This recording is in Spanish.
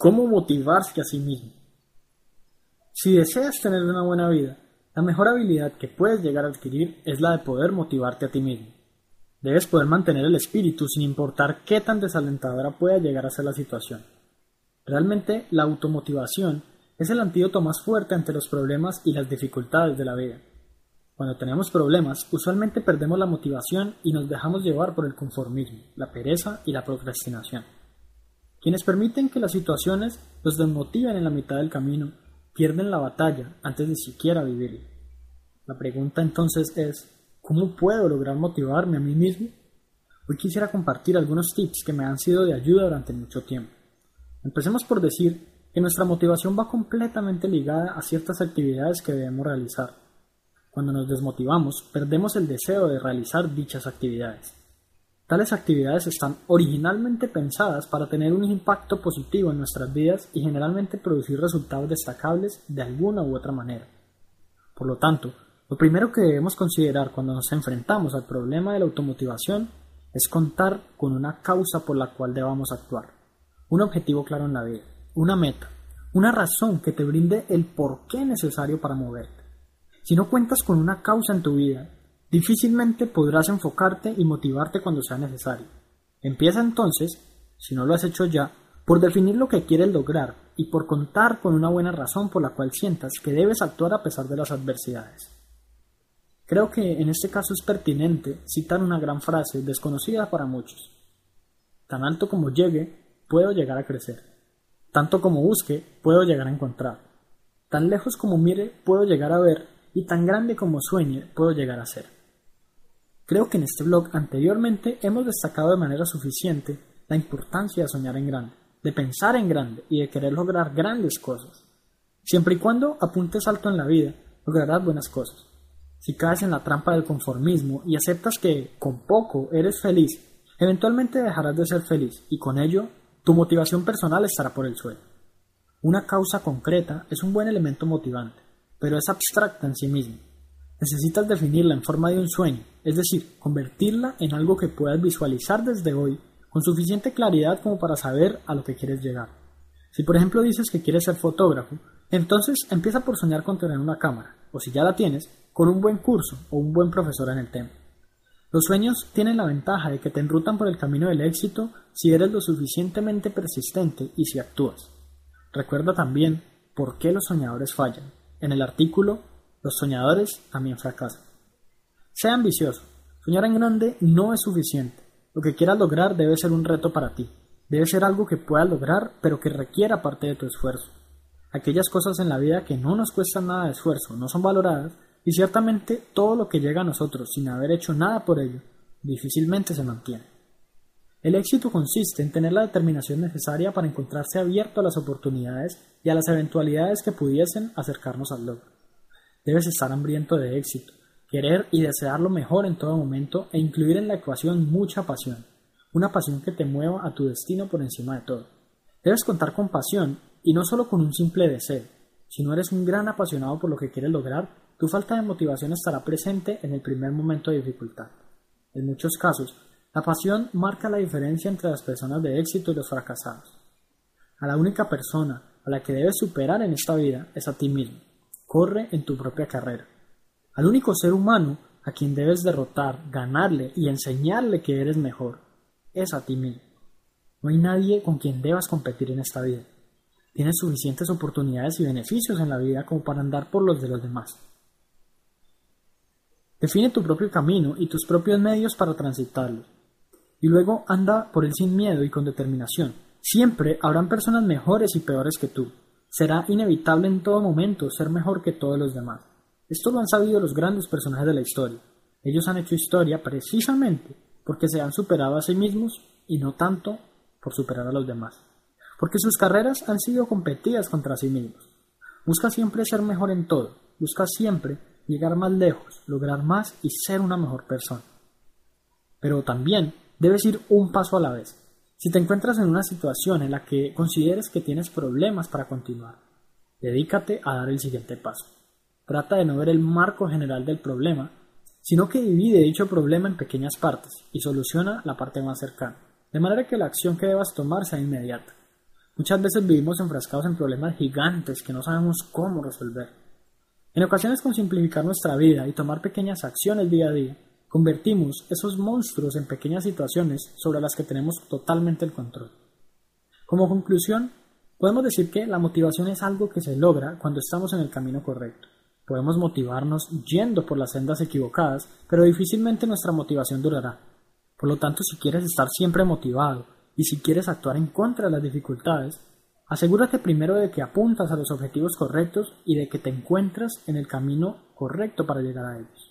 cómo motivarse a sí mismo. Si deseas tener una buena vida, la mejor habilidad que puedes llegar a adquirir es la de poder motivarte a ti mismo. Debes poder mantener el espíritu sin importar qué tan desalentadora pueda llegar a ser la situación. Realmente la automotivación es el antídoto más fuerte ante los problemas y las dificultades de la vida. Cuando tenemos problemas, usualmente perdemos la motivación y nos dejamos llevar por el conformismo, la pereza y la procrastinación. Quienes permiten que las situaciones los desmotiven en la mitad del camino, pierden la batalla antes de siquiera vivirla. La pregunta entonces es, ¿cómo puedo lograr motivarme a mí mismo? Hoy quisiera compartir algunos tips que me han sido de ayuda durante mucho tiempo. Empecemos por decir que nuestra motivación va completamente ligada a ciertas actividades que debemos realizar. Cuando nos desmotivamos, perdemos el deseo de realizar dichas actividades. Tales actividades están originalmente pensadas para tener un impacto positivo en nuestras vidas y generalmente producir resultados destacables de alguna u otra manera. Por lo tanto, lo primero que debemos considerar cuando nos enfrentamos al problema de la automotivación es contar con una causa por la cual debamos actuar, un objetivo claro en la vida, una meta, una razón que te brinde el porqué necesario para moverte. Si no cuentas con una causa en tu vida, difícilmente podrás enfocarte y motivarte cuando sea necesario. Empieza entonces, si no lo has hecho ya, por definir lo que quieres lograr y por contar con una buena razón por la cual sientas que debes actuar a pesar de las adversidades. Creo que en este caso es pertinente citar una gran frase desconocida para muchos. Tan alto como llegue, puedo llegar a crecer. Tanto como busque, puedo llegar a encontrar. Tan lejos como mire, puedo llegar a ver. Y tan grande como sueñe, puedo llegar a ser. Creo que en este blog anteriormente hemos destacado de manera suficiente la importancia de soñar en grande, de pensar en grande y de querer lograr grandes cosas. Siempre y cuando apuntes alto en la vida, lograrás buenas cosas. Si caes en la trampa del conformismo y aceptas que con poco eres feliz, eventualmente dejarás de ser feliz y con ello tu motivación personal estará por el suelo. Una causa concreta es un buen elemento motivante, pero es abstracta en sí misma. Necesitas definirla en forma de un sueño, es decir, convertirla en algo que puedas visualizar desde hoy con suficiente claridad como para saber a lo que quieres llegar. Si por ejemplo dices que quieres ser fotógrafo, entonces empieza por soñar con tener una cámara, o si ya la tienes, con un buen curso o un buen profesor en el tema. Los sueños tienen la ventaja de que te enrutan por el camino del éxito si eres lo suficientemente persistente y si actúas. Recuerda también por qué los soñadores fallan. En el artículo, los soñadores también fracasan. Sea ambicioso. Soñar en grande no es suficiente. Lo que quieras lograr debe ser un reto para ti. Debe ser algo que puedas lograr, pero que requiera parte de tu esfuerzo. Aquellas cosas en la vida que no nos cuestan nada de esfuerzo no son valoradas y ciertamente todo lo que llega a nosotros sin haber hecho nada por ello, difícilmente se mantiene. El éxito consiste en tener la determinación necesaria para encontrarse abierto a las oportunidades y a las eventualidades que pudiesen acercarnos al logro. Debes estar hambriento de éxito, querer y desear lo mejor en todo momento e incluir en la ecuación mucha pasión, una pasión que te mueva a tu destino por encima de todo. Debes contar con pasión y no solo con un simple deseo. Si no eres un gran apasionado por lo que quieres lograr, tu falta de motivación estará presente en el primer momento de dificultad. En muchos casos, la pasión marca la diferencia entre las personas de éxito y los fracasados. A la única persona a la que debes superar en esta vida es a ti mismo. Corre en tu propia carrera. Al único ser humano a quien debes derrotar, ganarle y enseñarle que eres mejor es a ti mismo. No hay nadie con quien debas competir en esta vida. Tienes suficientes oportunidades y beneficios en la vida como para andar por los de los demás. Define tu propio camino y tus propios medios para transitarlo. Y luego anda por él sin miedo y con determinación. Siempre habrán personas mejores y peores que tú. Será inevitable en todo momento ser mejor que todos los demás. Esto lo han sabido los grandes personajes de la historia. Ellos han hecho historia precisamente porque se han superado a sí mismos y no tanto por superar a los demás. Porque sus carreras han sido competidas contra sí mismos. Busca siempre ser mejor en todo. Busca siempre llegar más lejos, lograr más y ser una mejor persona. Pero también debes ir un paso a la vez. Si te encuentras en una situación en la que consideres que tienes problemas para continuar, dedícate a dar el siguiente paso. Trata de no ver el marco general del problema, sino que divide dicho problema en pequeñas partes y soluciona la parte más cercana, de manera que la acción que debas tomar sea inmediata. Muchas veces vivimos enfrascados en problemas gigantes que no sabemos cómo resolver. En ocasiones con simplificar nuestra vida y tomar pequeñas acciones día a día, convertimos esos monstruos en pequeñas situaciones sobre las que tenemos totalmente el control. Como conclusión, podemos decir que la motivación es algo que se logra cuando estamos en el camino correcto. Podemos motivarnos yendo por las sendas equivocadas, pero difícilmente nuestra motivación durará. Por lo tanto, si quieres estar siempre motivado y si quieres actuar en contra de las dificultades, asegúrate primero de que apuntas a los objetivos correctos y de que te encuentras en el camino correcto para llegar a ellos.